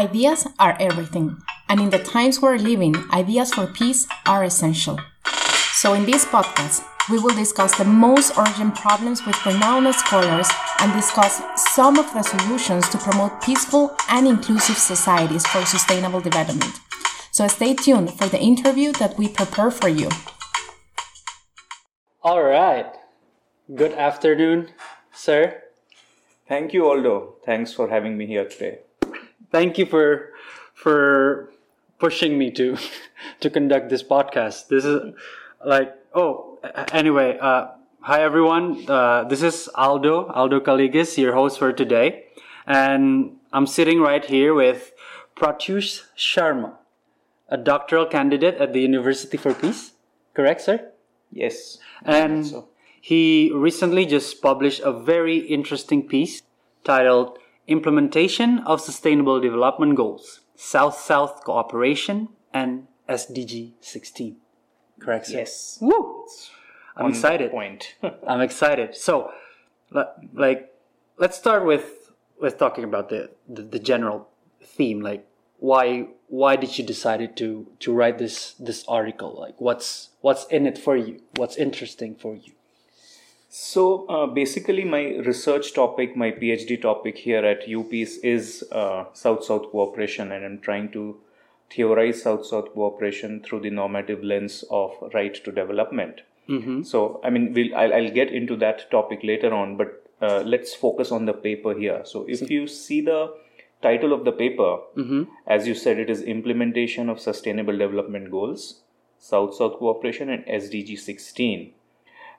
Ideas are everything, and in the times we're living, ideas for peace are essential. So, in this podcast, we will discuss the most urgent problems with renowned scholars and discuss some of the solutions to promote peaceful and inclusive societies for sustainable development. So, stay tuned for the interview that we prepare for you. All right. Good afternoon, sir. Thank you, Aldo. Thanks for having me here today. Thank you for for pushing me to to conduct this podcast. This is like oh anyway. Uh, hi everyone. Uh, this is Aldo Aldo Kaligis, your host for today, and I'm sitting right here with Pratyush Sharma, a doctoral candidate at the University for Peace. Correct, sir? Yes. And so. he recently just published a very interesting piece titled Implementation of Sustainable Development Goals, South South Cooperation, and SDG 16. Correct, sir? Yes. Woo! I'm On excited. Point. I'm excited. So, like, let's start with with talking about the, the the general theme. Like, why why did you decide to to write this this article? Like, what's what's in it for you? What's interesting for you? So uh, basically, my research topic, my PhD topic here at UPEACE is uh, South-South cooperation, and I'm trying to theorize South-South cooperation through the normative lens of right to development. Mm-hmm. So, I mean, we'll, I'll, I'll get into that topic later on, but uh, let's focus on the paper here. So, if you see the title of the paper, Mm-hmm. as you said, it is Implementation of Sustainable Development Goals, South South Cooperation, and SDG 16.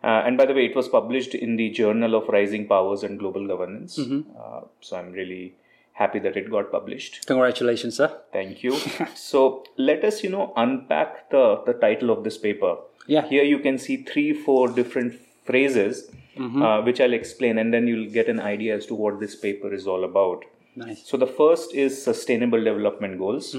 Uh, and by the way, it was published in the Journal of Rising Powers and Global Governance. Uh, so, I'm really happy that it got published. Congratulations, sir. Thank you. so let us, you know, unpack the, the title of this paper. Yeah. Here you can see three, four different phrases, uh, which I'll explain, and then you'll get an idea as to what this paper is all about. Nice. So the first is Sustainable Development Goals.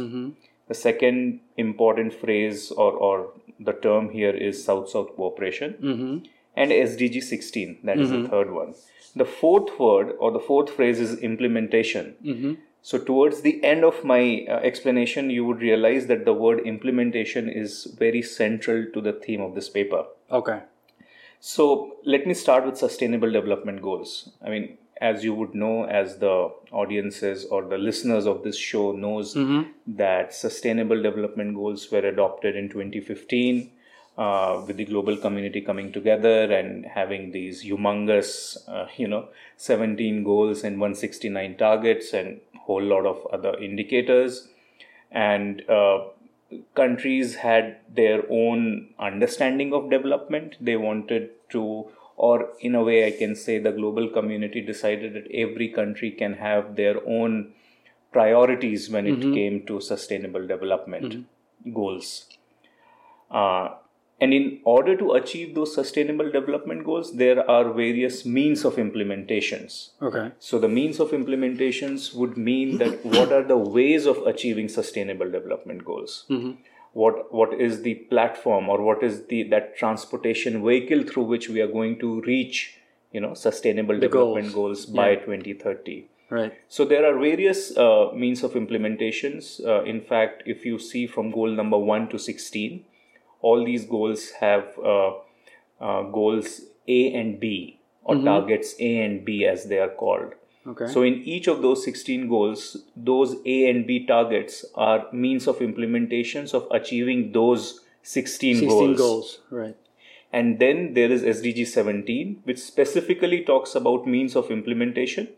The second important phrase or, or the term here is South South Cooperation. Mm-hmm. And SDG 16, that is the mm-hmm. third one. The fourth word or the fourth phrase is implementation. Mm-hmm. So, towards the end of my uh, explanation, you would realize that the word implementation is very central to the theme of this paper. Okay. So let me start with sustainable development goals. I mean, as you would know, as the audiences or the listeners of this show knows that sustainable development goals were adopted in 2015 uh, with the global community coming together and having these humongous, uh, you know, 17 goals and 169 targets and whole lot of other indicators. And uh, countries had their own understanding of development. They wanted to, or in a way, I can say the global community decided that every country can have their own priorities when it mm-hmm. came to sustainable development mm-hmm. goals. Uh, and in order to achieve those sustainable development goals, there are various means of implementations. Okay. So the means of implementations would mean that what are the ways of achieving sustainable development goals? Mm-hmm. What what is the platform or what is the that transportation vehicle through which we are going to reach, you know, sustainable development goals, by 2030? Right. So there are various uh, means of implementations. Uh, in fact, if you see from goal number one to sixteen, all these goals have uh, uh, goals A and B or targets A and B as they are called. Okay. So in each of those 16 goals, those A and B targets are means of implementations of achieving those 16, 16 goals. goals. Right. And then there is SDG 17, which specifically talks about means of implementation.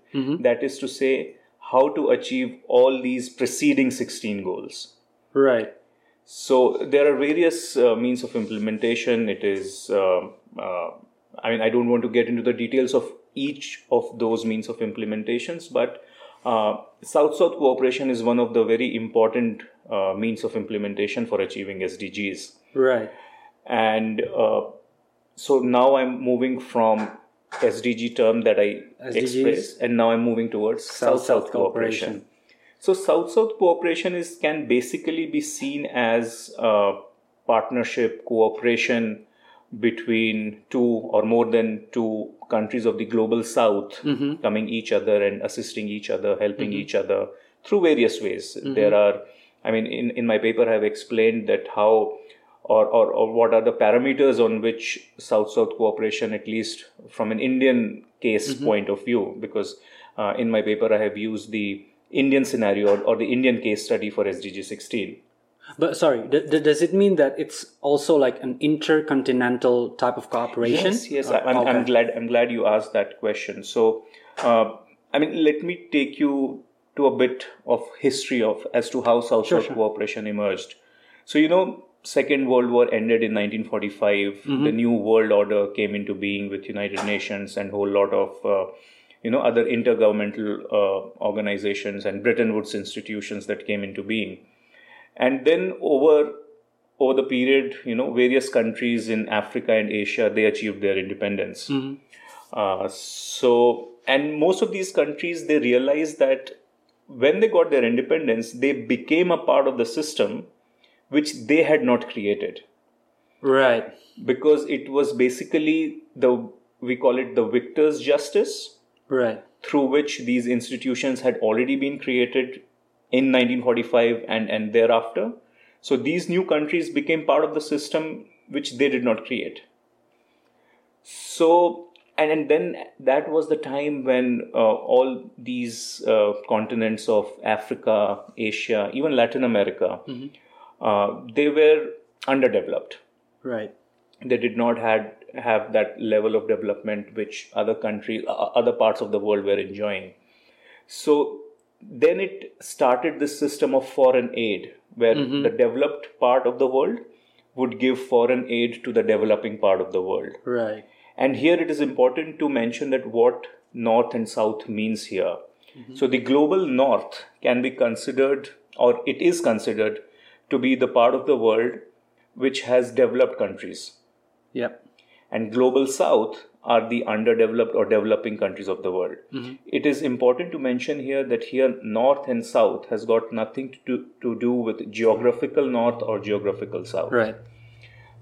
That is to say, how to achieve all these preceding 16 goals. Right. So there are various uh, means of implementation. It is, uh, uh, I mean, I don't want to get into the details of each of those means of implementations, but uh, South-South cooperation is one of the very important uh, means of implementation for achieving SDGs. Right. And uh, so now I'm moving from SDG term that I SDGs. expressed, and now I'm moving towards South-South cooperation. So South-South cooperation is can basically be seen as a partnership, cooperation between two or more than two countries of the global South mm-hmm. coming each other and assisting each other, helping mm-hmm. each other through various ways. Mm-hmm. There are, I mean, in, in my paper, I've explained that how or, or, or what are the parameters on which South South cooperation, at least from an Indian case point of view, because uh, in my paper, I have used the Indian scenario or, or the Indian case study for SDG 16. But sorry, d- d- does it mean that it's also like an intercontinental type of cooperation? Yes, yes. Uh, I'm, I'm glad. I'm glad you asked that question. So, uh, I mean, let me take you to a bit of history of as to how South South cooperation emerged. So, you know, Second World War ended in 1945. The new world order came into being with United Nations and whole lot of uh, you know other intergovernmental uh, organizations and Bretton Woods institutions that came into being. And then over over the period, you know, various countries in Africa and Asia they achieved their independence. Uh, so, and most of these countries they realized that when they got their independence, they became a part of the system which they had not created Right. because it was basically the we call it the victor's justice Right. through which these institutions had already been created in 1945 and, and thereafter. So these new countries became part of the system which they did not create. So, and, and then that was the time when uh, all these uh, continents of Africa, Asia, even Latin America, uh, they were underdeveloped Right. they did not had have that level of development which other countries other parts of the world were enjoying so then it started this system of foreign aid where mm-hmm. the developed part of the world would give foreign aid to the developing part of the world Right. and here it is important to mention that what North and South means here. Mm-hmm. So the global North can be considered, or it is considered, to be the part of the world which has developed countries. Yep. And global South are the underdeveloped or developing countries of the world. It is important to mention here that here North and South has got nothing to do, to do with geographical North or geographical South Right.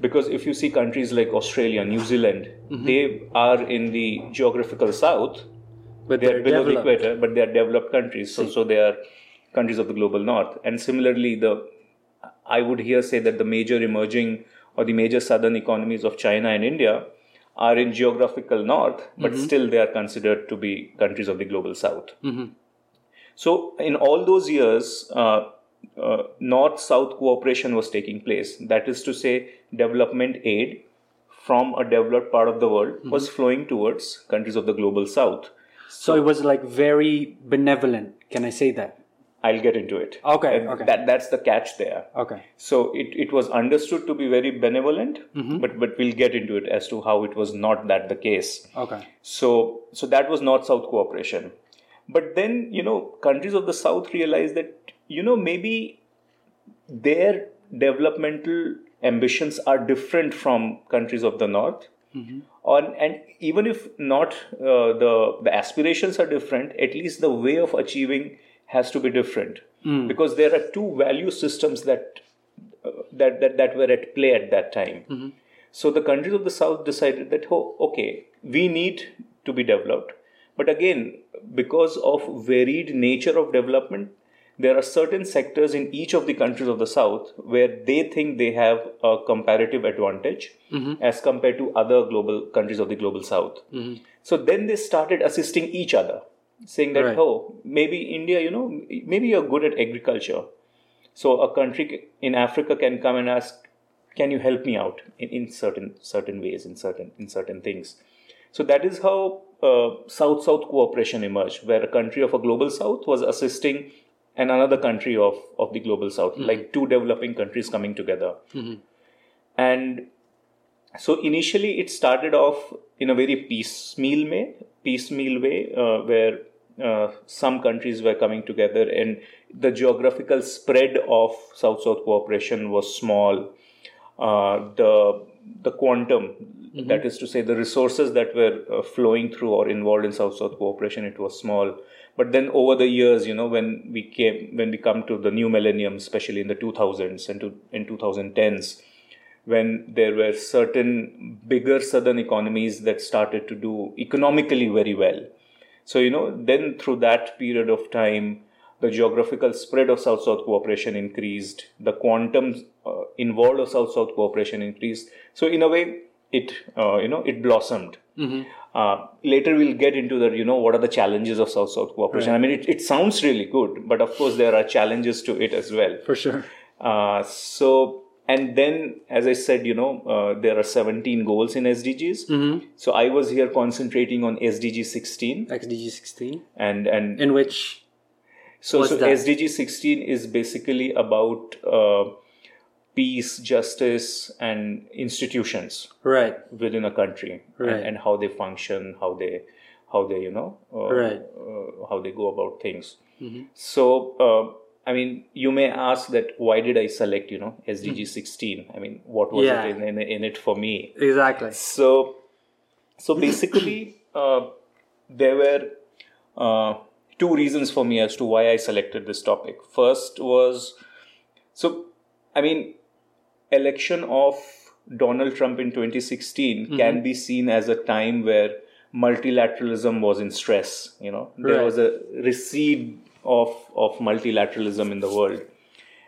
because if you see countries like Australia, New Zealand, Mm-hmm. they are in the geographical south. But They are they're below the equator, but they are developed countries. So, so they are countries of the global north. And similarly, the I would here say that the major emerging or the major southern economies of China and India are in geographical north, but Mm-hmm. still they are considered to be countries of the global south. So, in all those years, uh, uh, North South cooperation was taking place. That is to say, development aid from a developed part of the world was flowing towards countries of the global south. So it was like very benevolent. Can I say that? I'll get into it. Okay, And okay. That, that's the catch there. Okay. So it, it was understood to be very benevolent, but, but we'll get into it as to how it was not that the case. Okay. So, so that was North South cooperation. But then, you know, countries of the South realized that, you know, maybe their developmental ambitions are different from countries of the North. On, and even if not uh, the, the aspirations are different, at least the way of achieving has to be different. Hmm. Because there are two value systems that, uh, that, that, that were at play at that time. Mm-hmm. So the countries of the south decided that, oh, okay, we need to be developed. But again, because of varied nature of development, there are certain sectors in each of the countries of the south where they think they have a comparative advantage mm-hmm. as compared to other global countries of the global south. Mm-hmm. So then they started assisting each other, saying that, Right. oh, maybe India, you know, maybe you're good at agriculture. So a country in Africa can come and ask, "Can you help me out in, in certain certain ways, in certain in certain things?" So that is how uh, South-South cooperation emerged, where a country of a global South was assisting and another country of of the global South, like two developing countries coming together. And so initially, it started off in a very piecemeal way, piecemeal way, uh, where uh, some countries were coming together, and the geographical spread of South-South cooperation was small. Uh, the the quantum, that is to say, the resources that were uh, flowing through or involved in South-South cooperation, it was small. But then over the years, you know, when we came, when we come to the new millennium, especially in the 2000s and to, in 2010s, when there were certain bigger southern economies that started to do economically very well. So, you know, then through that period of time, the geographical spread of South South cooperation increased, the quantum uh, involved of South South cooperation increased. So, in a way, it uh, you know it blossomed. Uh, later, we'll get into the you know what are the challenges of South South cooperation. I mean, it, it sounds really good, but of course, there are challenges to it as well. For sure. Uh, so, and then, as I said, you know, uh, there are 17 goals in SDGs. So, I was here concentrating on SDG 16, sdg 16. and and In which. so, so that? SDG 16 is basically about uh, peace, justice, and institutions Right. within a country, Right. and, and how they function, how they, how they, you know, uh, Right. Mm-hmm. uh, how they go about things. So, uh, I mean, you may ask that why did I select, you know, SDG 16? I mean, what was Hmm. Yeah. it in, in, in it for me? Exactly. So, so basically, uh, there were uh, two reasons for me as to why I selected this topic. First was, so I mean, election of Donald Trump in 2016 can be seen as a time where multilateralism was in stress. You know, there Right. was a recede of of multilateralism in the world,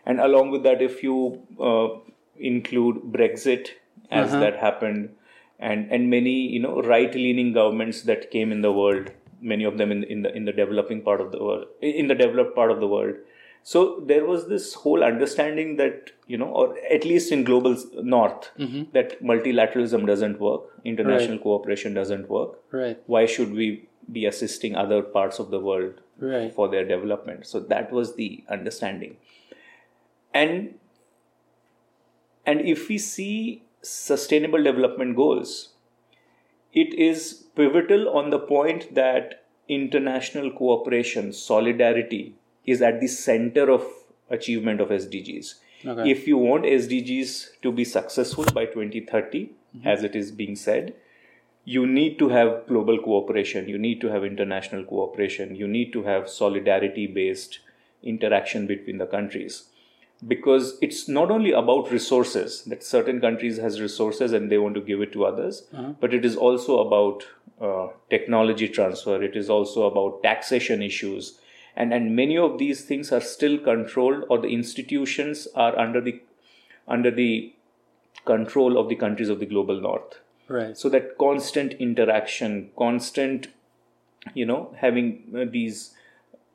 and along with that, if you uh, include Brexit as that happened, and and many you know right leaning governments that came in the world, many of them in in the in the developing part of the world, in the developed part of the world. So there was this whole understanding that you know, or at least in global north, that multilateralism doesn't work, international cooperation doesn't work. Right. Why should we be assisting other parts of the world Right. for their development? So that was the understanding. And and if we see sustainable development goals, it is pivotal on the point that international cooperation, solidarity is at the center of achievement of SDGs. Okay. If you want SDGs to be successful by 2030, mm-hmm. as it is being said, you need to have global cooperation, you need to have international cooperation, you need to have solidarity based interaction between the countries. Because it's not only about resources that certain countries has resources and they want to give it to others but it is also about uh, technology transfer. It is also about taxation issues. And and many of these things are still controlled or the institutions are under the under the control of the countries of the global north Right. so that constant interaction constant you know having uh, these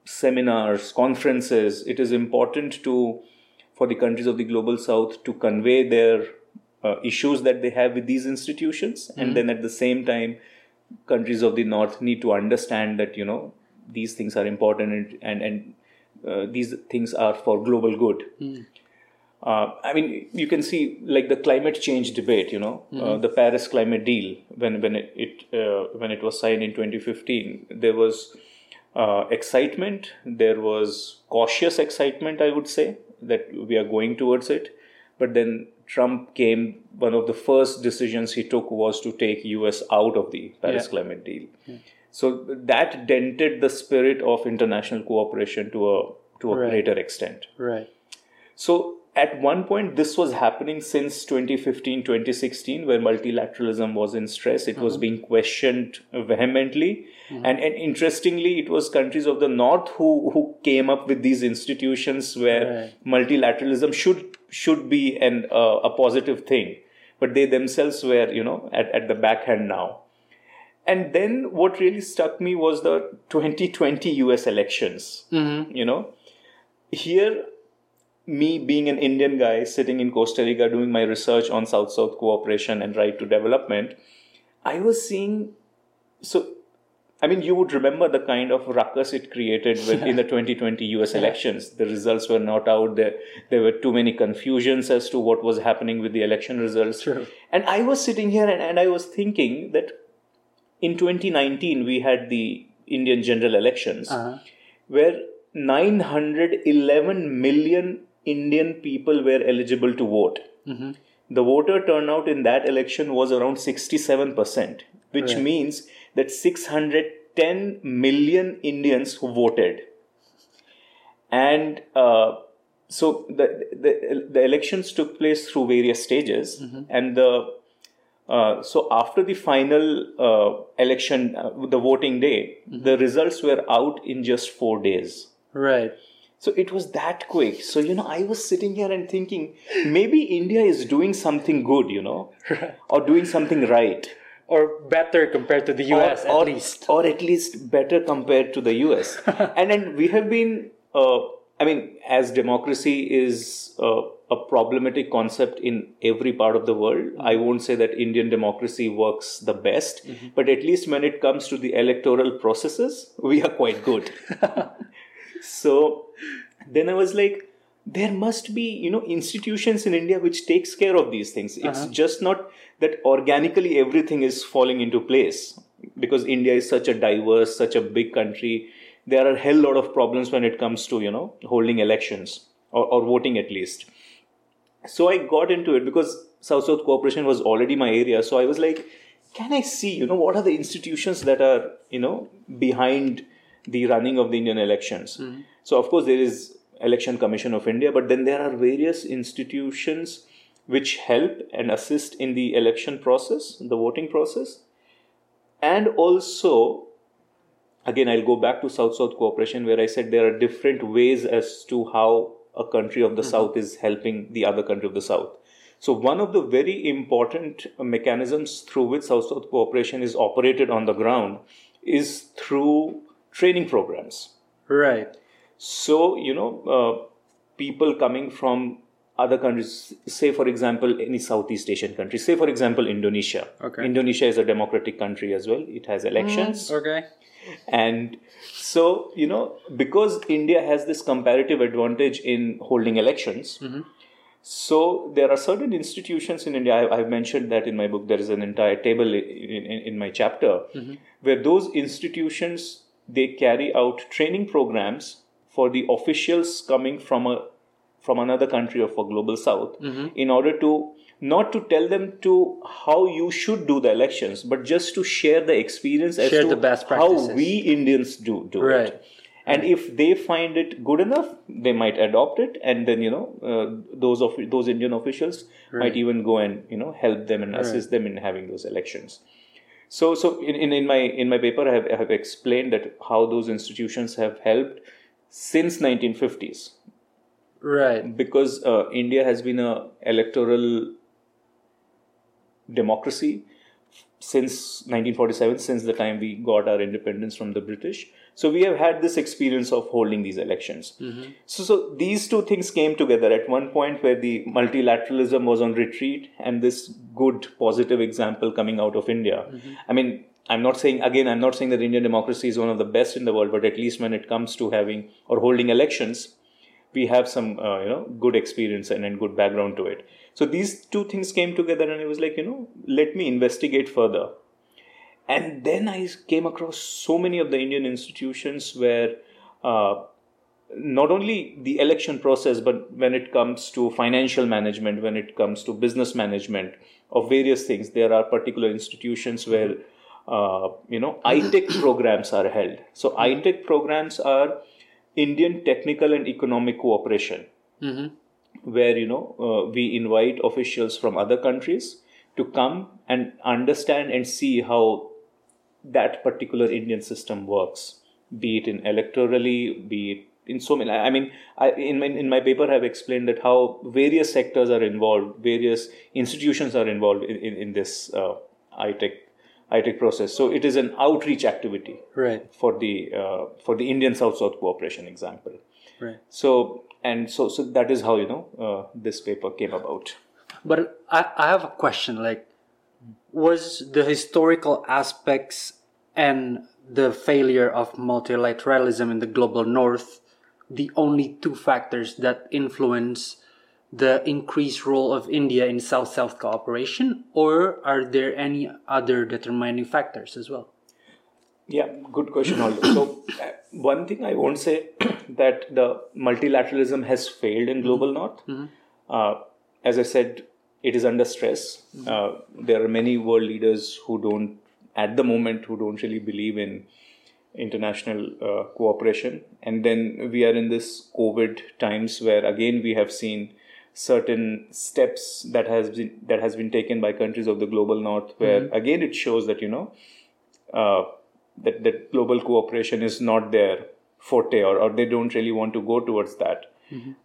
seminars conferences it is important to for the countries of the global south to convey their uh, issues that they have with these institutions. And then at the same time countries of the north need to understand that you know these things are important and and, and uh, these things are for global good uh, I mean, you can see like the climate change debate. You know, uh, the Paris climate deal when when it, it uh, when it was signed in 2015, there was uh, excitement. There was cautious excitement, I would say, that we are going towards it. But then Trump came. One of the first decisions he took was to take U.S. out of the Paris Yeah. climate deal. So that dented the spirit of international cooperation to a to a Right. greater extent. Right. So at one point, this was happening since 2015, 2016, where multilateralism was in stress. It was mm-hmm. being questioned vehemently. Mm-hmm. And, and interestingly, it was countries of the North who, who came up with these institutions where multilateralism should, should be an, uh, a positive thing. But they themselves were, you know, at, at the backhand now. And then what really struck me was the 2020 US elections. Mm-hmm. You know, here me being an Indian guy sitting in Costa Rica doing my research on South South cooperation and right to development, I was seeing so I mean you would remember the kind of ruckus it created with, in the 2020 US elections. The results were not out there. There were too many confusions as to what was happening with the election results. And I was sitting here and, and I was thinking that in 2019 we had the Indian general elections Uh-huh. where 911 million Indian people were eligible to vote. The voter turnout in that election was around 67%, which Right. means that 610 million Indians who voted. And uh, so the, the, the elections took place through various stages, and the uh, so after the final uh, election, uh, the voting day, the results were out in just four days. Right. So it was that quick. So, you know, I was sitting here and thinking maybe India is doing something good, you know, or doing something right. Or better compared to the US or, at least. Or at least better compared to the US. and then we have been, uh, I mean, as democracy is uh, a problematic concept in every part of the world, I won't say that Indian democracy works the best, but at least when it comes to the electoral processes, we are quite good. so then I was like, there must be you know institutions in india which takes care of these things. It's uh-huh. just not that organically everything is falling into place. Because india is such a diverse such a big country there are a hell lot of problems when it comes to you know holding elections or, or voting at least. So i got into it because south south cooperation was already my area. So i was like can i see you know what are the institutions that are you know behind the running of the indian elections. Hmm. So of course there is election commission of india but then there are various institutions which help and assist in the election process the voting process. And also again i'll go back to south south cooperation where i said there are different ways as to how a country of the hmm. south is helping the other country of the south. So one of the very important mechanisms through which south south cooperation is operated on the ground is through training programs Right. so, you know, uh, people coming from other countries, say for example, any Southeast Asian country, say for example, Indonesia. Okay. Indonesia is a democratic country as well. It has elections. Mm, okay. And so, you know, because India has this comparative advantage in holding elections, mm-hmm. so there are certain institutions in India. I, I've mentioned that in my book. There is an entire table in, in, in my chapter mm-hmm. where those institutions they carry out training programs for the officials coming from a from another country of a global south in order to not to tell them to how you should do the elections but just to share the experience as Share to the best how we indians do do Right. it and if they find it good enough they might adopt it and then you know uh, those of those indian officials might even go and you know help them and assist them in having those elections so so in, in, in my in my paper I have, I have explained that how those institutions have helped since 1950s Right. because uh, India has been a electoral democracy since 1947 since the time we got our independence from the british so we have had this experience of holding these elections. So so these two things came together. At one point where the multilateralism was on retreat and this good positive example coming out of india. I mean i'm not saying again i'm not saying that indian democracy is one of the best in the world but at least when it comes to having or holding elections we have some uh, you know good experience and, and good background to it. So these two things came together and i was like you know let me investigate further and then i came across so many of the indian institutions where uh, not only the election process but when it comes to financial management when it comes to business management of various things there are particular institutions where uh, you know ITEC programs are held. So ITEC programs are indian technical and economic cooperation. Where you know uh, we invite officials from other countries to come and understand and see how that particular Indian system works, be it in electorally, be it in so many. I mean, I, in my, in my paper, I've explained that how various sectors are involved, various institutions are involved in, in, in this uh, ITEC ITEC process. So it is an outreach activity Right. for the uh, for the Indian South South cooperation example. Right. So and so so that is how you know uh, this paper came about. But I, I have a question. Like, was the historical aspects and the failure of multilateralism in the global north the only two factors that influence the increased role of India in South South cooperation, or are there any other determining factors as well? Yeah, good question. Also, so uh, one thing I won't say that the multilateralism has failed in global north. Uh, as I said, it is under stress. Uh, there are many world leaders who don't, at the moment, who don't really believe in international uh, cooperation. And then we are in this COVID times where again we have seen certain steps that has been that has been taken by countries of the global north, where again it shows that you know uh, that that global cooperation is not there forte or, or they don't really want to go towards that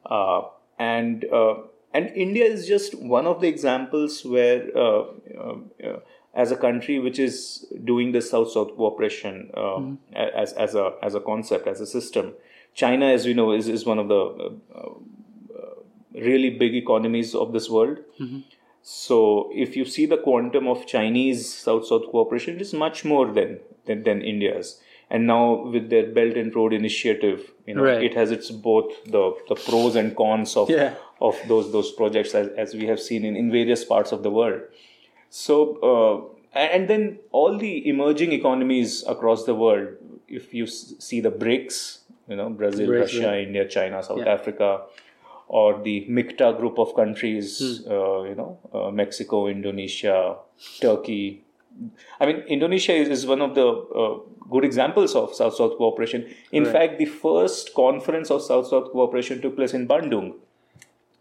uh, and uh, and India is just one of the examples where uh, uh, uh, as a country which is doing the south south cooperation uh, as as a as a concept as a system China as we know is is one of the uh, uh, really big economies of this world. So if you see the quantum of Chinese South-South cooperation, it is much more than, than than India's. And now with their Belt and Road Initiative, you know, Right. it has its both the, the pros and cons of Yeah. of those those projects as, as we have seen in, in various parts of the world. So uh, and then all the emerging economies across the world, if you see the BRICS, you know, Brazil, BRICS, Russia. India, China, South Yeah. Africa, or the MIKTA group of countries, Hmm. uh, you know, uh, Mexico, Indonesia, Turkey. I mean, Indonesia is, is one of the uh, good examples of South South cooperation. In Right. fact, the first conference of South South cooperation took place in Bandung.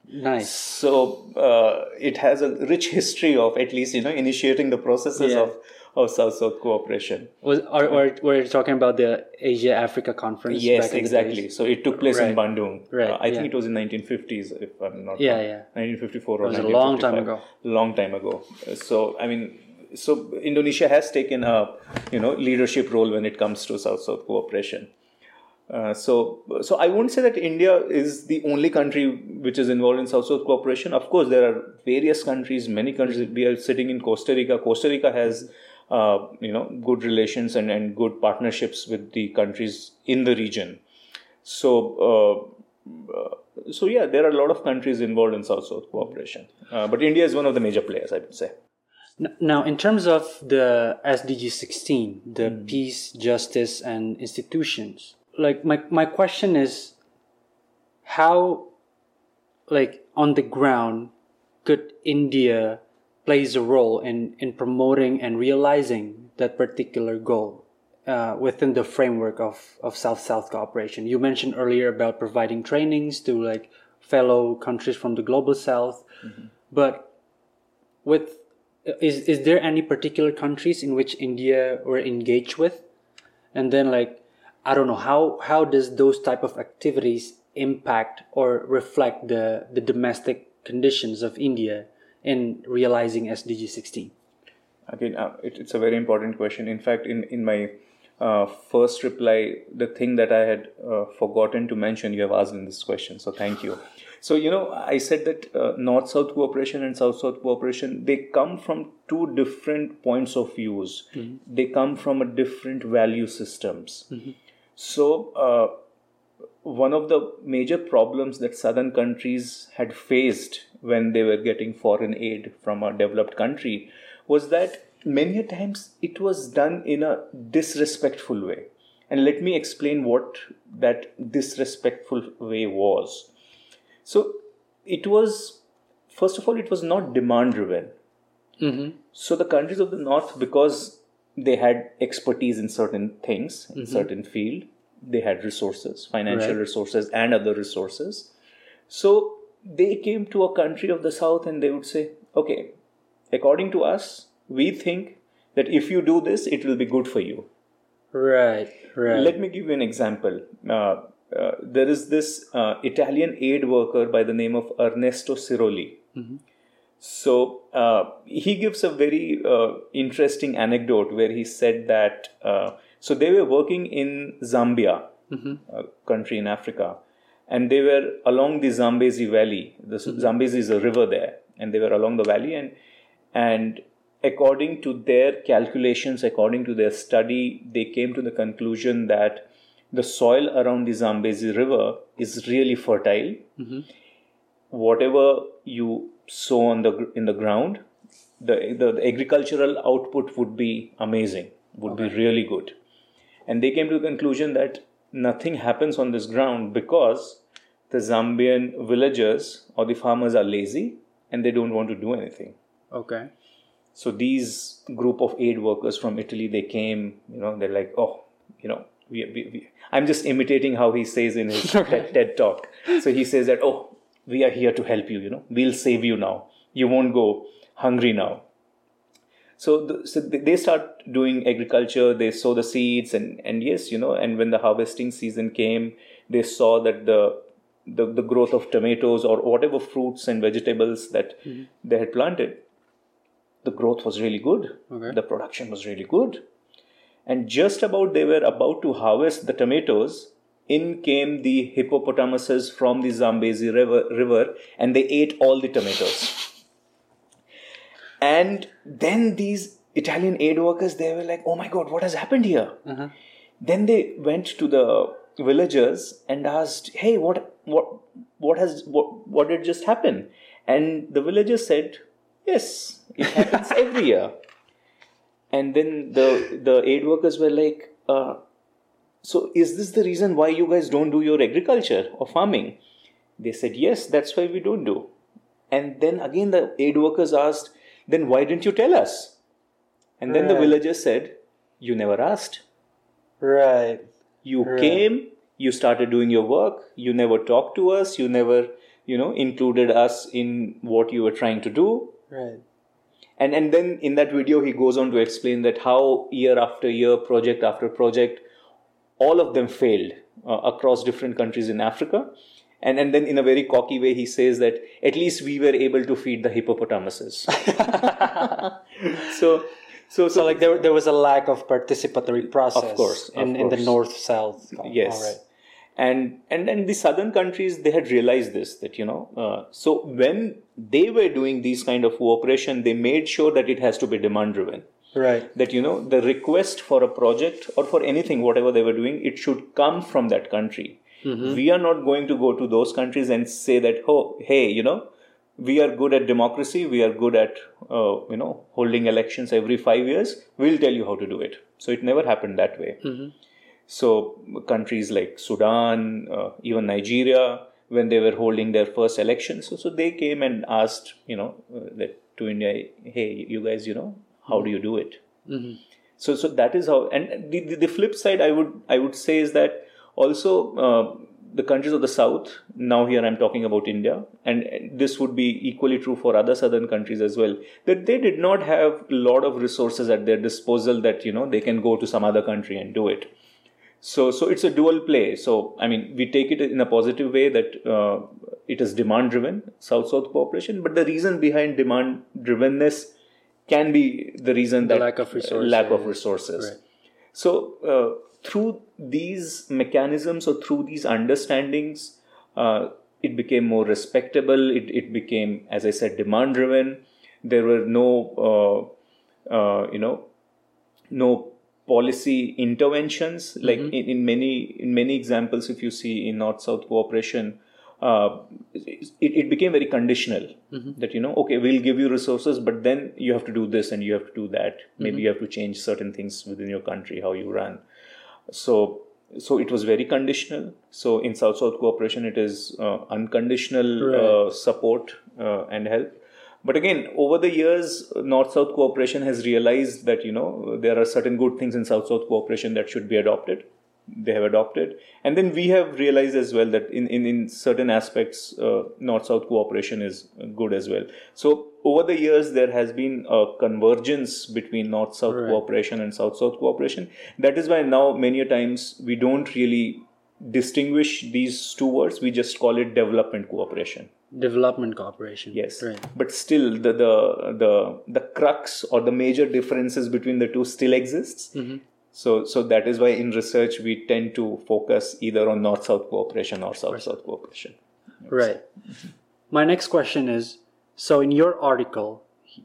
Nice. So uh, it has a rich history of at least you know initiating the processes Yeah. of of South South cooperation. Was or, or we're talking about the Asia Africa conference? Yes, exactly. So it took place in Bandung. Right, Uh, I think yeah. it was in 1950s, if I'm not Yeah, wrong. yeah. 1954 or it was a long time ago. Long time ago. So I mean, so Indonesia has taken a you know leadership role when it comes to South South cooperation. Uh, so, so I won't say that India is the only country which is involved in South South cooperation. Of course, there are various countries, many countries. We are sitting in Costa Rica. Costa Rica has, uh, you know, good relations and, and good partnerships with the countries in the region. So, uh, uh, so yeah, there are a lot of countries involved in South South cooperation. Uh, but India is one of the major players, I would say. Now, in terms of the SDG 16, the peace, justice, and institutions, like my, my question is how, like on the ground, could India plays a role in, in promoting and realizing that particular goal uh, within the framework of, of South-South cooperation? You mentioned earlier about providing trainings to like fellow countries from the global South, but with is is there any particular countries in which India were engaged with, and then like I don't know how how does those type of activities impact or reflect the the domestic conditions of India in realizing SDG 16? Again, uh, it, it's a very important question. In fact, in in my uh, first reply, the thing that I had uh, forgotten to mention, you have asked in this question. So thank you. So you know, I said that uh, North-South cooperation and South-South cooperation they come from two different points of views. They come from a different value systems. So. Uh, one of the major problems that southern countries had faced when they were getting foreign aid from a developed country was that many a times it was done in a disrespectful way and let me explain what that disrespectful way was so it was first of all it was not demand driven Mm-hmm. so the countries of the north, because they had expertise in certain things, in certain field, they had resources, financial Right. resources and other resources. So they came to a country of the south and they would say, okay, according to us, we think that if you do this, it will be good for you. Right, right. Let me give you an example. Uh, uh, there is this uh, Italian aid worker by the name of Ernesto Sirolli. So uh, he gives a very uh, interesting anecdote where he said that uh, so they were working in Zambia, a country in Africa, and they were along the Zambezi Valley. The Zambezi is a river there, and they were along the valley and and according to their calculations, according to their study, they came to the conclusion that the soil around the Zambezi River is really fertile. Mm-hmm. Whatever you sow on the in the ground, the, the, the agricultural output would be amazing, would be really good. And they came to the conclusion that nothing happens on this ground because the Zambian villagers or the farmers are lazy and they don't want to do anything. okay. So these group of aid workers from Italy, they came, you know, they're like, oh, you know, we, we, we I'm just imitating how he says in his TED, TED talk. So he says that, oh, we are here to help you, you know, we'll save you now. You won't go hungry now. So, the, so they start doing agriculture. They sow the seeds, and and yes, you know, and when the harvesting season came, they saw that the the, the growth of tomatoes or whatever fruits and vegetables that mm-hmm. they had planted, the growth was really good. Okay. The production was really good. And just about they were about to harvest the tomatoes, in came the hippopotamuses from the Zambezi river, river and they ate all the tomatoes. And then these Italian aid workers, they were like, oh my god, what has happened here? Mm-hmm. Then they went to the villagers and asked, "Hey, what, what, what has, what, what did just happen?" And the villagers said, "Yes, it happens every year." And then the the aid workers were like, uh, "So is this the reason why you guys don't do your agriculture or farming?" They said, "Yes, that's why we don't do." And then again, the aid workers asked, "Then why didn't you tell us?" And then the villagers said, "You never asked." Right. you Right. came you started doing your work you never talked to us you never you know included us in what you were trying to do Right. And and then in that video he goes on to explain that how year after year project after project all of them failed uh, across different countries in africa and and then in a very cocky way he says that at least we were able to feed the hippopotamuses so so So so, like there there was a lack of participatory process. of course, of in, in the north south. yes All right. And and and the southern countries they had realized this that you know uh, so when they were doing these kind of cooperation they made sure that it has to be demand driven Right. that you know the request for a project or for anything whatever they were doing it should come from that country. We are not going to go to those countries and say that oh hey you know we are good at democracy we are good at uh, you know holding elections every 5 years we'll tell you how to do it. So it never happened that way so countries like Sudan, uh, even Nigeria, when they were holding their first elections, so, so they came and asked, you know, uh, that to India, hey, you guys, you know, how do you do it? So, so that is how. And the, the, the flip side, I would I would say is that also uh, the countries of the south. Now here I'm talking about India, and this would be equally true for other southern countries as well. That they did not have a lot of resources at their disposal that you know they can go to some other country and do it so so it's a dual play so i mean we take it in a positive way that uh, it is demand driven south south cooperation but the reason behind demand drivenness can be the reason The that lack of uh, resources. lack of resources Right. so uh, through these mechanisms or through these understandings uh, it became more respectable it, it became as i said demand driven there were no uh, uh, you know no policy interventions like in, in many in many examples if you see in north south cooperation uh, it, it became very conditional that you know okay we'll give you resources but then you have to do this and you have to do that. Maybe you have to change certain things within your country how you run. So so it was very conditional. So in south south cooperation it is uh, unconditional uh, support uh, and help but again over the years north south cooperation has realized that you know there are certain good things in south south cooperation that should be adopted. They have adopted. And then we have realized as well that in in, in certain aspects uh, north south cooperation is good as well. So over the years there has been a convergence between north south cooperation and south south cooperation. That is why now many a times we don't really distinguish these two words we just call it development cooperation. Development cooperation. yes. Right. but still the, the the the crux or the major differences between the two still exists. Mm-hmm. So so that is why in research we tend to focus either on north south cooperation or south south cooperation. Right. My next question is so in your article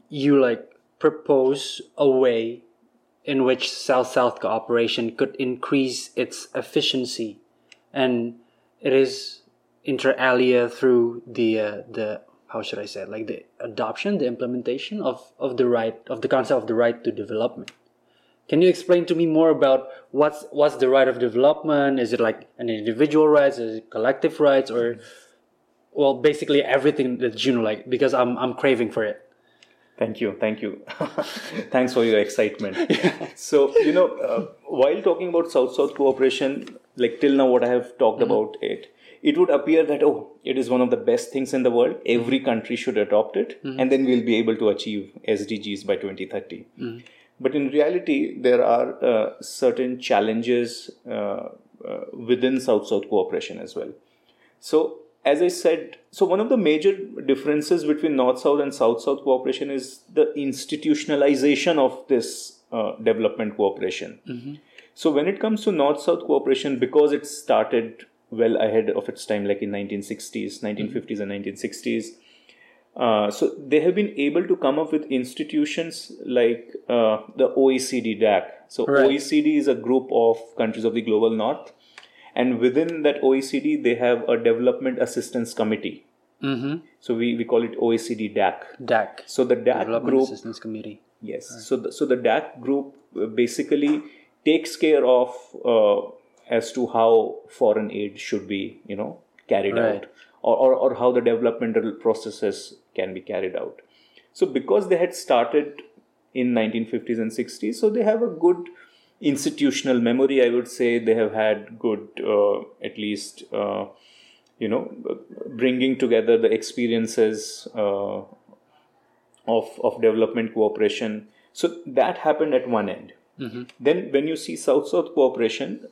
you like propose a way in which south south cooperation could increase its efficiency and it is inter alia through the uh, the how should I say it? like the adoption the implementation of of the right of the concept of the right to development can you explain to me more about what's what's the right of development? Is it like an individual rights? Is it collective rights? Or well, basically everything that you know, like because I'm I'm craving for it. Thank you, thank you. Thanks for your excitement. So, you know, uh, while talking about South South cooperation, like till now what I have talked about it, it would appear that oh, it is one of the best things in the world. Every country should adopt it, and then we'll be able to achieve SDGs by 2030. But in reality, there are uh, certain challenges uh, uh, within South-South cooperation as well. So, as I said, so one of the major differences between North-South and South-South cooperation is the institutionalization of this uh, development cooperation. So, when it comes to North-South cooperation, because it started well ahead of its time, like in 1960s, 1950s, and 1960s. Uh, so they have been able to come up with institutions like uh, the OECD DAC. So Right. OECD is a group of countries of the global north, and within that OECD they have a development assistance committee. Mm-hmm. So we, we call it OECD DAC. DAC. So the DAC Development group Assistance Committee. Yes. So the, so the DAC group uh, basically takes care of uh, as to how foreign aid should be, you know, carried Right. out, or, or or how the developmental processes can be carried out. So because they had started in 1950s and 60s, so they have a good institutional memory. I would say they have had good, uh, at least. Uh, you know, bringing together the experiences uh, of, of development cooperation. So that happened at one end. Then, when you see South South cooperation,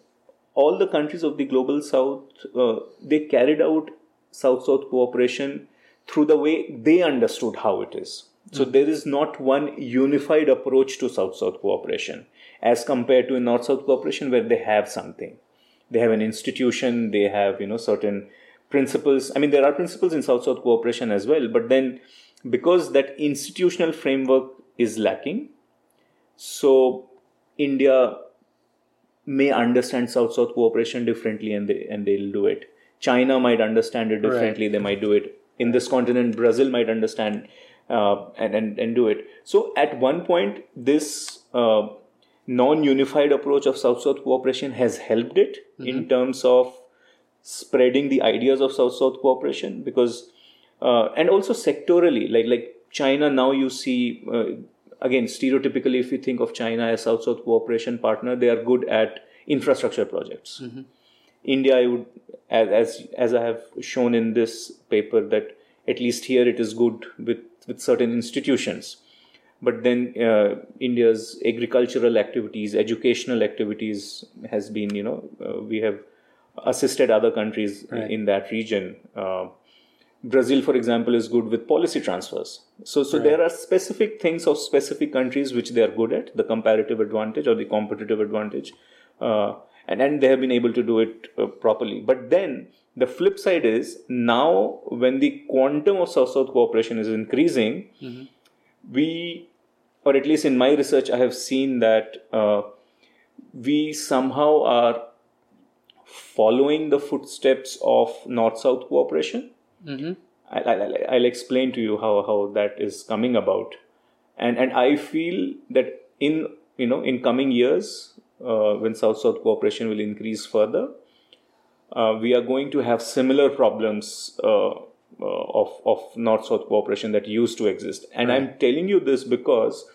all the countries of the global South uh, they carried out South South cooperation through the way they understood how it is. So there is not one unified approach to South South cooperation as compared to North South cooperation where they have something. They have an institution. They have you know certain principles. I mean there are principles in South South cooperation as well, but then because that institutional framework is lacking, so India may understand South South cooperation differently and they and they'll do it. China might understand it differently, they might do it. In this continent, Brazil might understand uh, and, and, and do it. So at one point, this uh, non unified approach of South South cooperation has helped it in terms of spreading the ideas of South South cooperation because, uh, and also sectorally, like like China now you see uh, again stereotypically if you think of China as South South cooperation partner, they are good at infrastructure projects. India, I would as, as as I have shown in this paper that at least here it is good with with certain institutions but then uh, India's agricultural activities, educational activities has been, you know, uh, we have assisted other countries Right. in that region. Uh, Brazil, for example, is good with policy transfers. So, so there are specific things of specific countries which they are good at, the comparative advantage or the competitive advantage, uh, and and they have been able to do it uh, properly. But then the flip side is now when the quantum of South-South cooperation is increasing, we, or at least in my research, I have seen that uh, we somehow are following the footsteps of North-South cooperation. Mm-hmm. I, I, I- I'll explain to you how, how that is coming about, and and I feel that in you know in coming years, uh, when South-South cooperation will increase further, uh, we are going to have similar problems uh, uh, of of North-South cooperation that used to exist. And I'm telling you this because,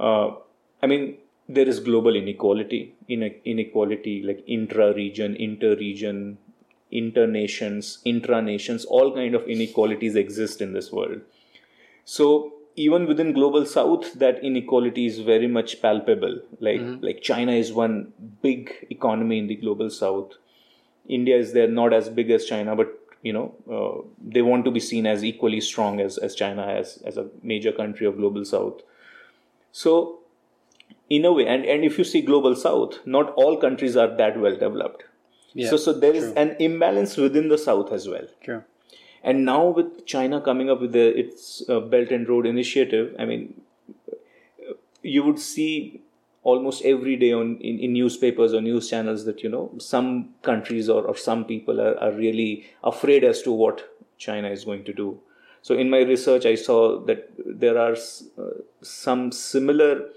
uh, I mean, there is global inequality, ine- inequality like intra-region, inter-region, inter-nations, intra-nations, all kind of inequalities exist in this world. So even within global south that inequality is very much palpable. Like like china is one big economy in the global south. India is there not as big as china but you know uh, they want to be seen as equally strong as, as china as as a major country of global south. So in a way and, and if you see global south not all countries are that well developed Yeah, so so there is an imbalance within the south as well True. and now with China coming up with the, its uh, Belt and Road Initiative, I mean, you would see almost every day on in, in newspapers or news channels that you know some countries or, or some people are, are really afraid as to what China is going to do. So in my research, I saw that there are uh, some similar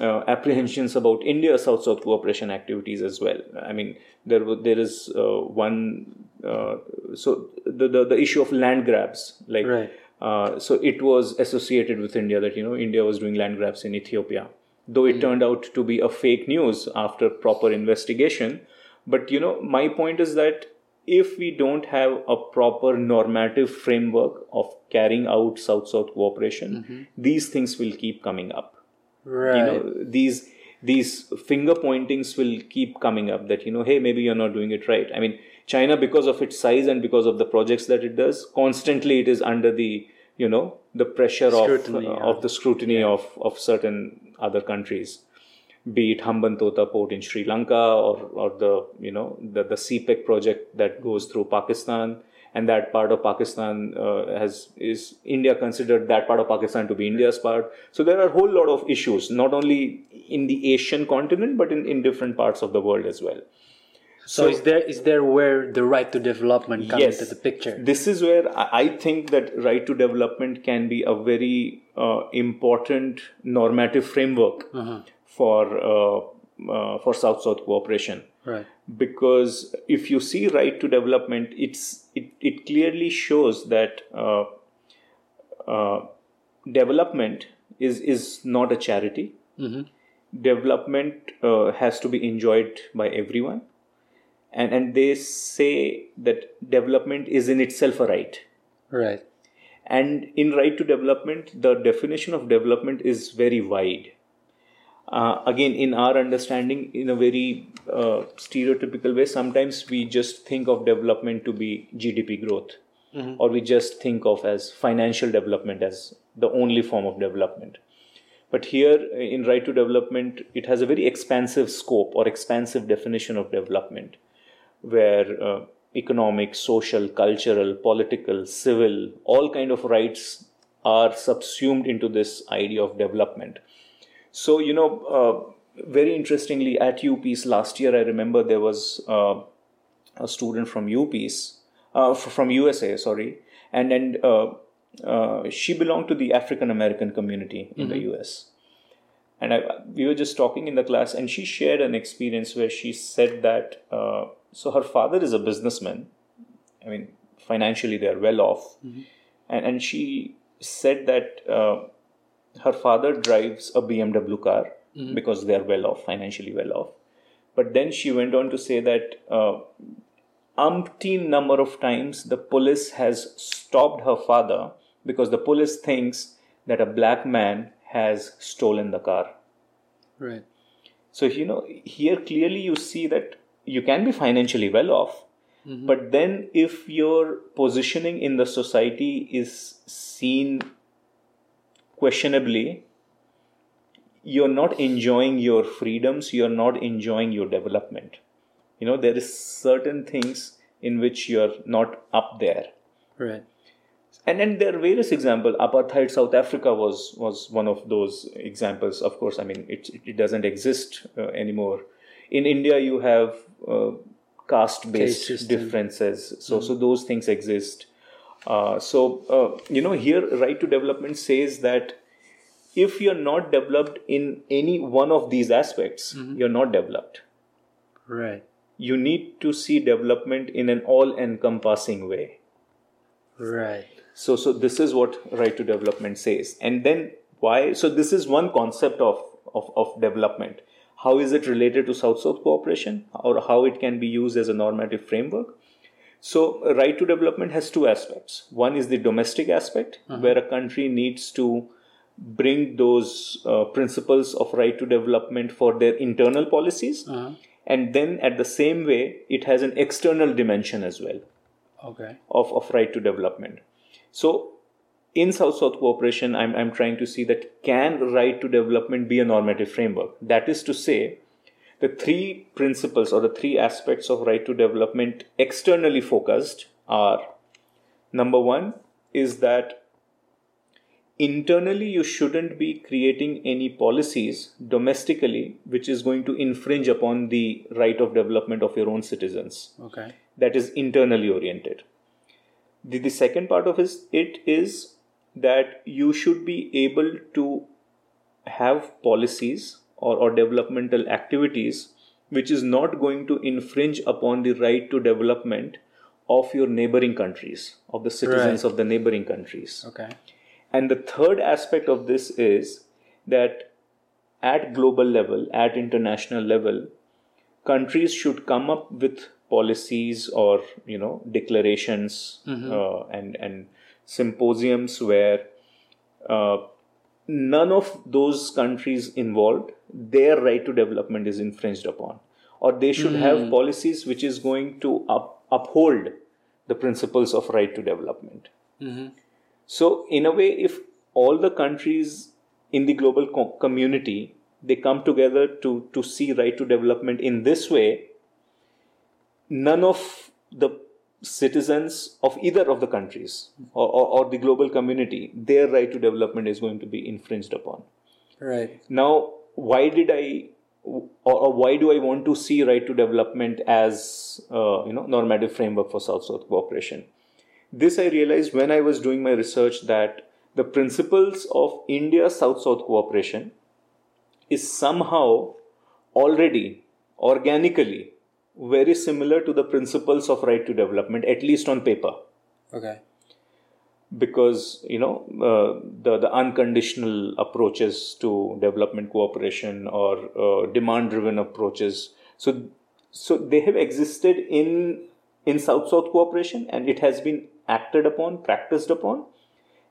uh, apprehensions about India South South cooperation activities as well. I mean, there there is uh, one uh, so the, the the issue of land grabs like Right. uh, so it was associated with India that you know India was doing land grabs in Ethiopia, though it turned out to be a fake news after proper investigation. But you know, my point is that if we don't have a proper normative framework of carrying out South-South cooperation, these things will keep coming up. Right. You know, these these finger pointings will keep coming up that you know, hey, maybe you're not doing it right. I mean, China, because of its size and because of the projects that it does, constantly it is under the you know the pressure Scrutiny, of yeah. of the scrutiny of of certain other countries be it Hambantota port in Sri Lanka or, or the you know the, the CPEC project that goes through Pakistan and that part of Pakistan uh, has is India considered that part of Pakistan to be India's part. So there are a whole lot of issues, not only in the Asian continent but in, in different parts of the world as well. So, is there is there where the right to development comes into the picture? This is where I think that right to development can be a very uh, important normative framework Uh-huh. for uh, uh, for South-South cooperation. Right. Because if you see right to development, it's it, it clearly shows that uh, uh, development is is not a charity. Development uh, has to be enjoyed by everyone and and they say that development is in itself a right Right. and in right to development the definition of development is very wide uh, again in our understanding in a very uh, stereotypical way sometimes we just think of development to be gdp growth. Or we just think of as financial development as the only form of development. But here in right to development it has a very expansive scope or expansive definition of development where uh, economic social cultural political civil all kind of rights are subsumed into this idea of development so you know uh, very interestingly at UPeace last year i remember there was uh, a student from UPeace uh, from usa sorry. And and uh, uh, she belonged to the african american community in the us and I, we were just talking in the class and she shared an experience where she said that uh, so her father is a businessman. I mean financially they're well off. And, and she said that uh, her father drives a bmw car because they're well off financially well off. But then she went on to say that uh, umpteen number of times the police has stopped her father because the police thinks that a black man has stolen the car. Right. so you know here clearly you see that you can be financially well off but then if your positioning in the society is seen questionably you're not enjoying your freedoms you're not enjoying your development. You know there is certain things in which you're not up there. Right. and then there are various examples apartheid south africa was was one of those examples. Of course i mean it, it doesn't exist uh, anymore. In india you have uh, caste Caste based differences. So so those things exist uh, so uh, you know here right to development says that if you're not developed in any one of these aspects you're not developed. Right. you need to see development in an all encompassing way. Right. so so this is what right to development says. And then why so this is one concept of of, of development. How is it related to south south cooperation? Or how it can be used as a normative framework so right to development has two aspects one is the domestic aspect where a country needs to bring those uh, principles of right to development for their internal policies and then at the same way it has an external dimension as well Okay. of, of right to development. So in South South cooperation, I'm, I'm trying to see that can right to development be a normative framework? That is to say, the three principles or the three aspects of right to development externally focused are number one is that internally you shouldn't be creating any policies domestically which is going to infringe upon the right of development of your own citizens Okay. that is internally oriented. The, the second part of is, it is that you should be able to have policies or, or developmental activities which is not going to infringe upon the right to development of your neighboring countries, of the citizens Right. of the neighboring countries. Okay. And the third aspect of this is that at global level, at international level, countries should come up with policies or you know declarations uh, and and symposiums where uh, none of those countries involved their right to development is infringed upon. Or they should hmm. have policies which is going to up, uphold the principles of right to development. Mm-hmm. So in a way if all the countries in the global co- community they come together to to see right to development in this way none of the citizens of either of the countries or, or, or the global community their right to development is going to be infringed upon Right. now why did i or, or why do i want to see right to development as uh, you know normative framework for south south cooperation this i realized when i was doing my research that the principles of india south south cooperation is somehow already organically very similar to the principles of right to development at least on paper. Okay. because you know uh, the the unconditional approaches to development cooperation or uh, demand driven approaches. So so they have existed in in south south cooperation and it has been acted upon practiced upon.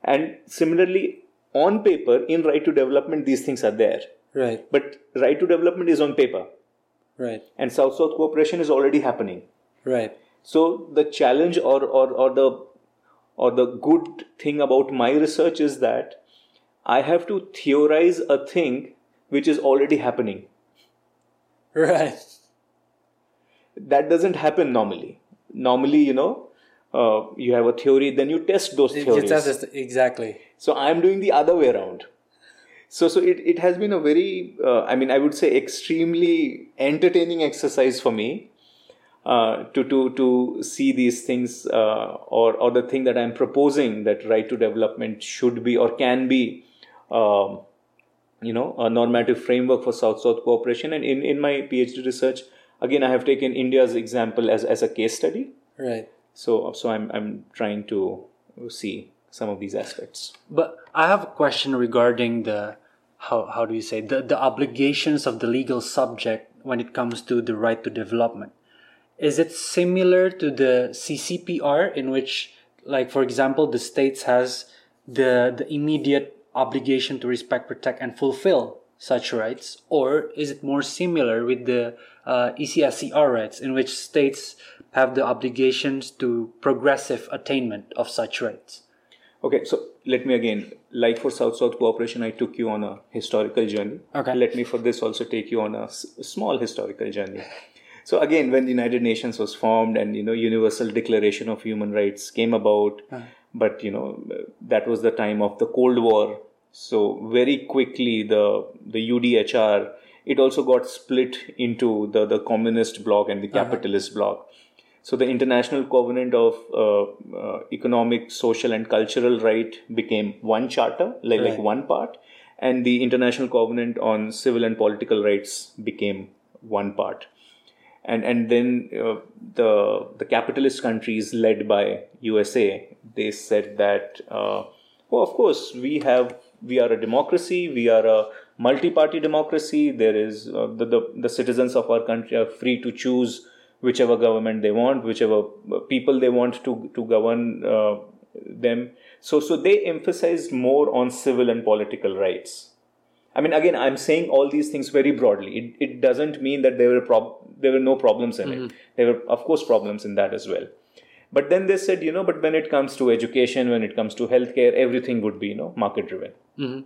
And similarly on paper in right to development these things are there. Right. but right to development is on paper Right. and south south cooperation is already happening Right. so the challenge or, or, or the or the good thing about my research is that I have to theorize a thing which is already happening. Right. That doesn't happen normally. Normally, you know, uh, you have a theory, then you test those theories. Exactly. So I'm doing the other way around. So, so it, it has been a very, uh, I mean, I would say extremely entertaining exercise for me uh, to, to, to see these things uh, or, or the thing that I'm proposing that right to development should be or can be, um, you know, a normative framework for South-South cooperation. And in, in my PhD research, again, I have taken India's example as, as a case study. Right. So, so I'm, I'm trying to see some of these aspects. But I have a question regarding the how how do you say the, the obligations of the legal subject when it comes to the right to development. Is it similar to the CCPR in which like for example the states has the the immediate obligation to respect, protect and fulfill such rights or is it more similar with the uh, ECSCR rights in which states have the obligations to progressive attainment of such rights? Okay, so let me again, like for South South cooperation, I took you on a historical journey. Okay. Let me for this also take you on a s- small historical journey. So again, when the United Nations was formed and you know Universal Declaration of Human Rights came about, but you know that was the time of the Cold War. So very quickly the the UDHR it also got split into the the communist bloc and the uh-huh. capitalist bloc. So the International Covenant of uh, uh, Economic, Social, and Cultural Right became one charter, like, like one part, and the International Covenant on Civil and Political Rights became one part. And and then uh, the the capitalist countries led by USA, they said that, uh, well, of course we have we are a democracy, we are a multi-party democracy. There is uh, the, the the citizens of our country are free to choose whichever government they want, whichever uh, people they want to to govern uh, them. So so they emphasized more on civil and political rights. I mean, again, I'm saying all these things very broadly. It, it doesn't mean that there were prob- there were no problems in it. Mm-hmm. There were, of course, problems in that as well. But then they said, you know, but when it comes to education, when it comes to healthcare, everything would be, you know, market driven. Mm-hmm.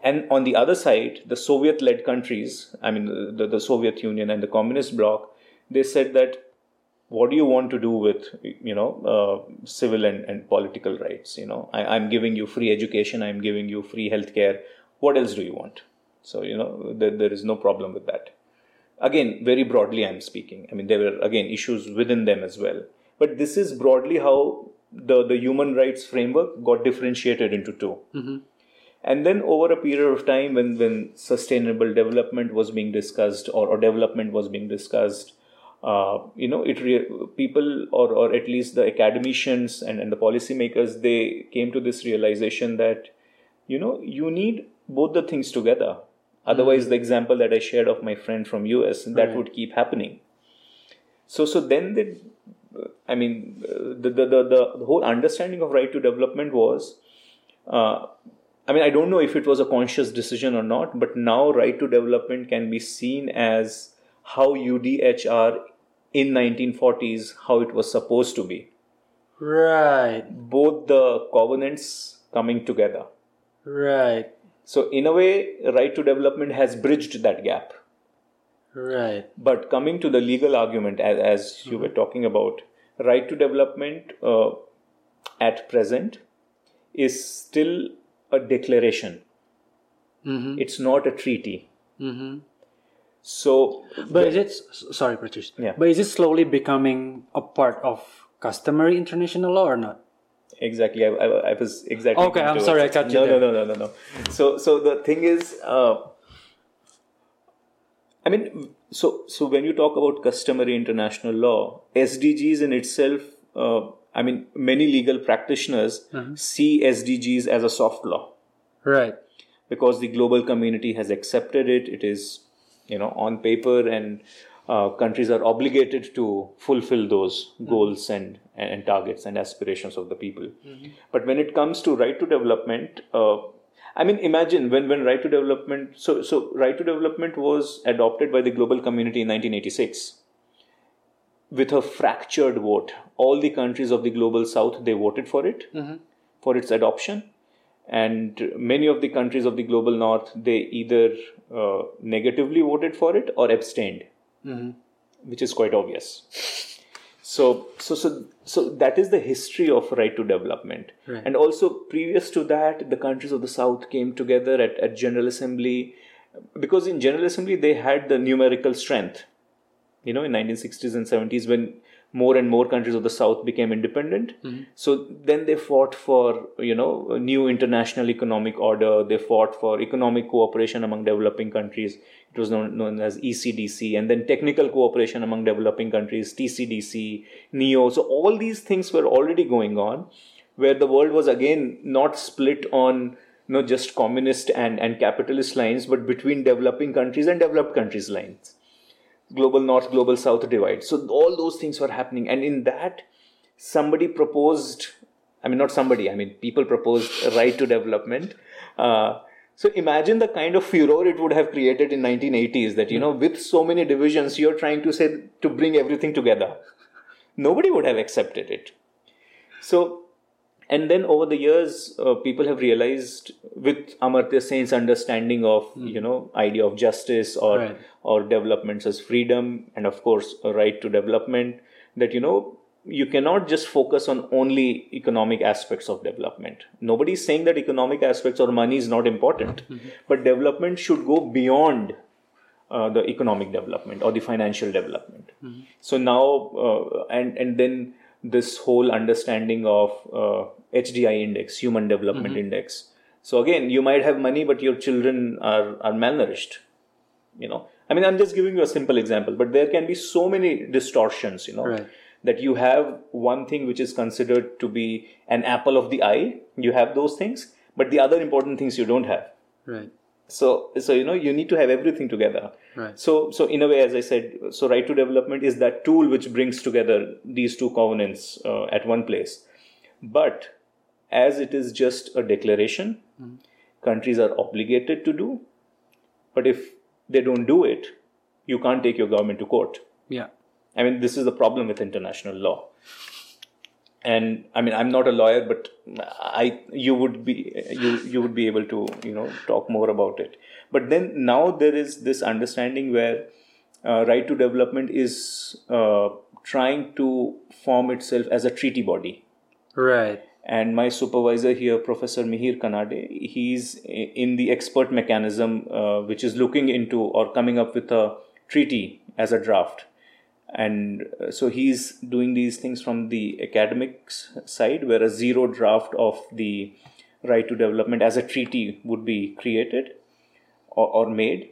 And on the other side, the Soviet led countries, I mean, the, the Soviet Union and the Communist bloc, they said that what do you want to do with, you know, uh, civil and, and political rights? You know, I, I'm giving you free education, I'm giving you free healthcare. What else do you want? So, you know, there, there is no problem with that. Again, very broadly, I'm speaking. I mean, there were, again, issues within them as well. But this is broadly how the, the human rights framework got differentiated into 2 and then over a period of time when, when sustainable development was being discussed or, or development was being discussed Uh, you know it re- people or, or at least the academicians and, and the policymakers they came to this realization that you know you need both the things together. Otherwise, hmm. the example that I shared of my friend from US, that hmm. would keep happening. So, so then the, I mean, the, the, the, the, whole understanding of right to development was, uh, I mean, I don't know if it was a conscious decision or not, but now right to development can be seen as how UDHR in 1940s, how it was supposed to be. Right. Both the covenants coming together. Right. So, in a way, right to development has bridged that gap. Right. But coming to the legal argument, as, as you were talking about, right to development uh, at present is still a declaration. Mm-hmm. It's not a treaty. Mm-hmm. So, But is it sorry, Pratish? Yeah. But is it slowly becoming a part of customary international law or not? exactly, I, I, I was exactly. Okay, I'm sorry, I cut you no, there. No, no, no, no, no. So, so the thing is, uh, I mean, so so when you talk about customary international law, SDGs in itself, uh, I mean, many legal practitioners Mm-hmm. see SDGs as a soft law. Right. because the global community has accepted it. It is, you know, on paper, and uh, countries are obligated to fulfill those goals and and targets and aspirations of the people. But when it comes to right to development, uh, I mean, imagine when when right to development. So so right to development was adopted by the global community in 1986 with a fractured vote. All the countries of the global south they voted for it for its adoption, and many of the countries of the global north they either uh, negatively voted for it or abstained, which is quite obvious. So, so, so, so that is the history of right to development. Right. And also, previous to that, the countries of the South came together at, at General Assembly because in General Assembly they had the numerical strength. You know, in 1960s and 70s, when more and more countries of the South became independent, mm-hmm. so then they fought for you know a new international economic order. They fought for economic cooperation among developing countries. It was known, known as ECDC, and then technical cooperation among developing countries, TCDC, NEO. So all these things were already going on, where the world was again not split on you know just communist and, and capitalist lines, but between developing countries and developed countries lines global north global south divide. So all those things were happening. And in that somebody proposed i mean not somebody i mean people proposed a right to development. Uh, so imagine the kind of furor it would have created in 1980s that you know with so many divisions you're trying to say to bring everything together. Nobody would have accepted it. So and then over the years uh, people have realized with amartya sen's understanding of you know idea of justice or Right. or developments as freedom and of course a right to development that you know you cannot just focus on only economic aspects of development. Nobody is saying that economic aspects or money is not important but development should go beyond uh, the economic development or the financial development. So now uh, and and then this whole understanding of uh, HDI index, human development index. So again, you might have money, but your children are are malnourished. You know, I mean, I'm just giving you a simple example, but there can be so many distortions. You know, Right. that you have one thing which is considered to be an apple of the eye. You have those things, but the other important things you don't have. Right. So, so you know, you need to have everything together. Right. So, so in a way, as I said, so right to development is that tool which brings together these two covenants uh, at one place. But as it is just a declaration, countries are obligated to do. But if they don't do it, you can't take your government to court. Yeah. I mean, this is the problem with international law. And I mean, I'm not a lawyer, but I you would be you you would be able to you know talk more about it. But then now there is this understanding where uh, right to development is uh, trying to form itself as a treaty body. Right. And my supervisor here, Professor Mihir Kanade, he's in the expert mechanism, uh, which is looking into or coming up with a treaty as a draft. And uh, so he's doing these things from the academics side, where a zero draft of the right to development as a treaty would be created or, or made.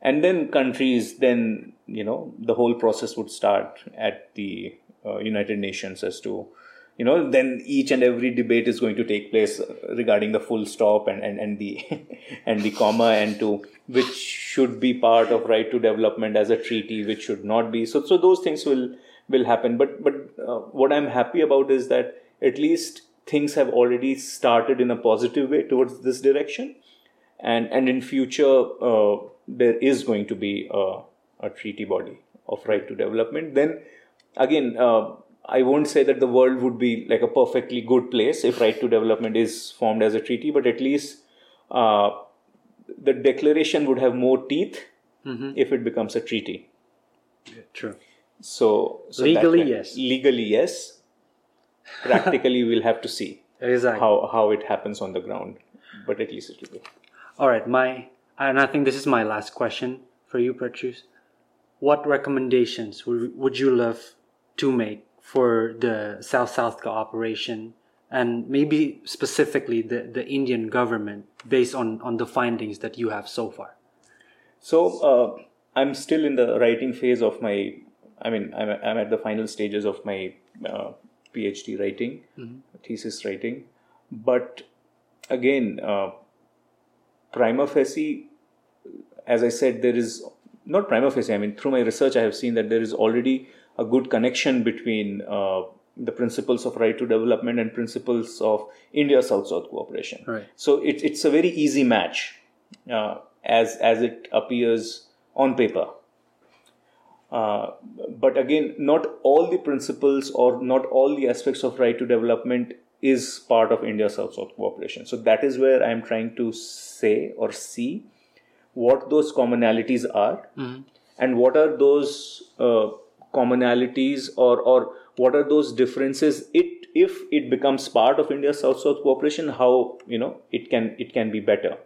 And then countries, then, you know, the whole process would start at the uh, United Nations as to, you know then each and every debate is going to take place regarding the full stop and and, and the and the comma and to which should be part of right to development as a treaty which should not be. So so those things will will happen. But but uh, what i'm happy about is that at least things have already started in a positive way towards this direction. And and in future uh, there is going to be a, a treaty body of right to development. Then again uh, I won't say that the world would be like a perfectly good place if right to development is formed as a treaty, but at least uh, the declaration would have more teeth Mm-hmm. if it becomes a treaty. True. So, so Legally, yes. Legally, yes. Practically, we'll have to see Exactly. how, how it happens on the ground, but at least it will be. All right, my and I think this is my last question for you, Pratyus. What recommendations would, would you love to make for the South-South cooperation and maybe specifically the, the Indian government based on, on the findings that you have so far? So uh, I'm still in the writing phase of my. I mean, I'm, I'm at the final stages of my uh, PhD writing, thesis writing. But again, uh, prima facie, as I said, there is not prima facie. I mean, through my research, I have seen that there is already a good connection between uh, the principles of right to development and principles of India South South cooperation. Right. So it, it's a very easy match uh, as as it appears on paper. Uh, but again, not all the principles or not all the aspects of right to development is part of India South South cooperation. So that is where I am trying to say or see what those commonalities are and what are those uh, commonalities or or what are those differences? It if it becomes part of India South South cooperation how you know it can it can be better.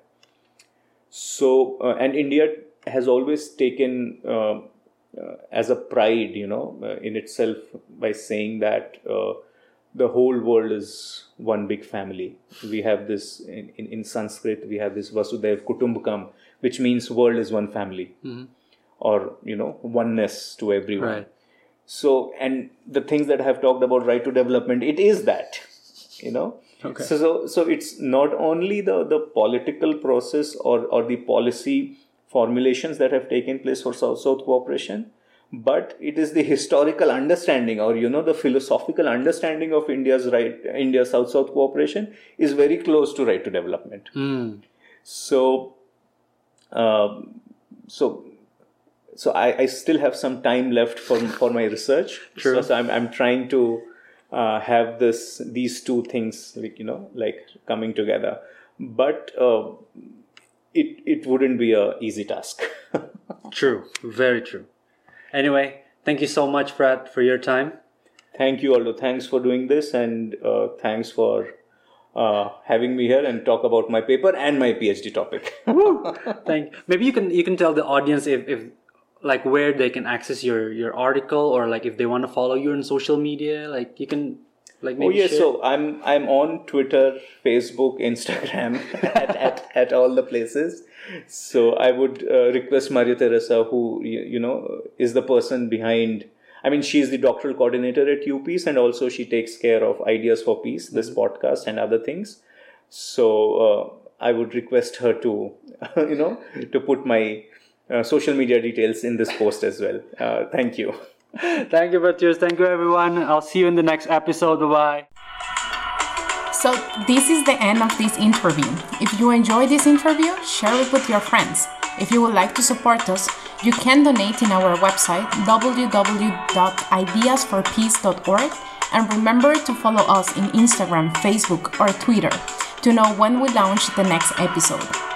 So uh, and India has always taken uh, uh, as a pride you know uh, in itself by saying that uh, the whole world is one big family. We have this in, in, in sanskrit we have this vasudhaiva kutumbakam which means world is one family. Or you know oneness to everyone. Right. So and the things that i have talked about right to development it is that you know Okay. so, so so it's not only the the political process or or the policy formulations that have taken place for south south cooperation but it is the historical understanding or you know the philosophical understanding of india's right india south south cooperation is very close to right to development Mm. so um, so so I, I still have some time left for for my research True. so, so I'm, I'm trying to uh, have this these two things like you know like coming together but uh, it it wouldn't be a easy task True. Very true. Anyway, thank you so much, Brad, for your time. thank you Aldo thanks for doing this and uh, thanks for uh, having me here and talk about my paper and my PhD topic. Thank. Maybe you can you can tell the audience if, if like where they can access your your article or like if they want to follow you on social media. Like you can like Oh yes, share- so I'm I'm on Twitter, Facebook, Instagram, at, at at all the places. So I would uh, request Maria Teresa, who you, you know is the person behind. I mean, she's the doctoral coordinator at UPeace, and also she takes care of Ideas for Peace, this podcast, and other things. So uh, I would request her to, you know, to put my uh, social media details in this post as well. Uh, thank you. Thank you, Pratyus. Thank you, everyone. I'll see you in the next episode. Bye. So, this is the end of this interview. If you enjoyed this interview, share it with your friends. If you would like to support us, you can donate in our website www.ideasforpeace.org and remember to follow us in Instagram, Facebook, or Twitter to know when we launch the next episode.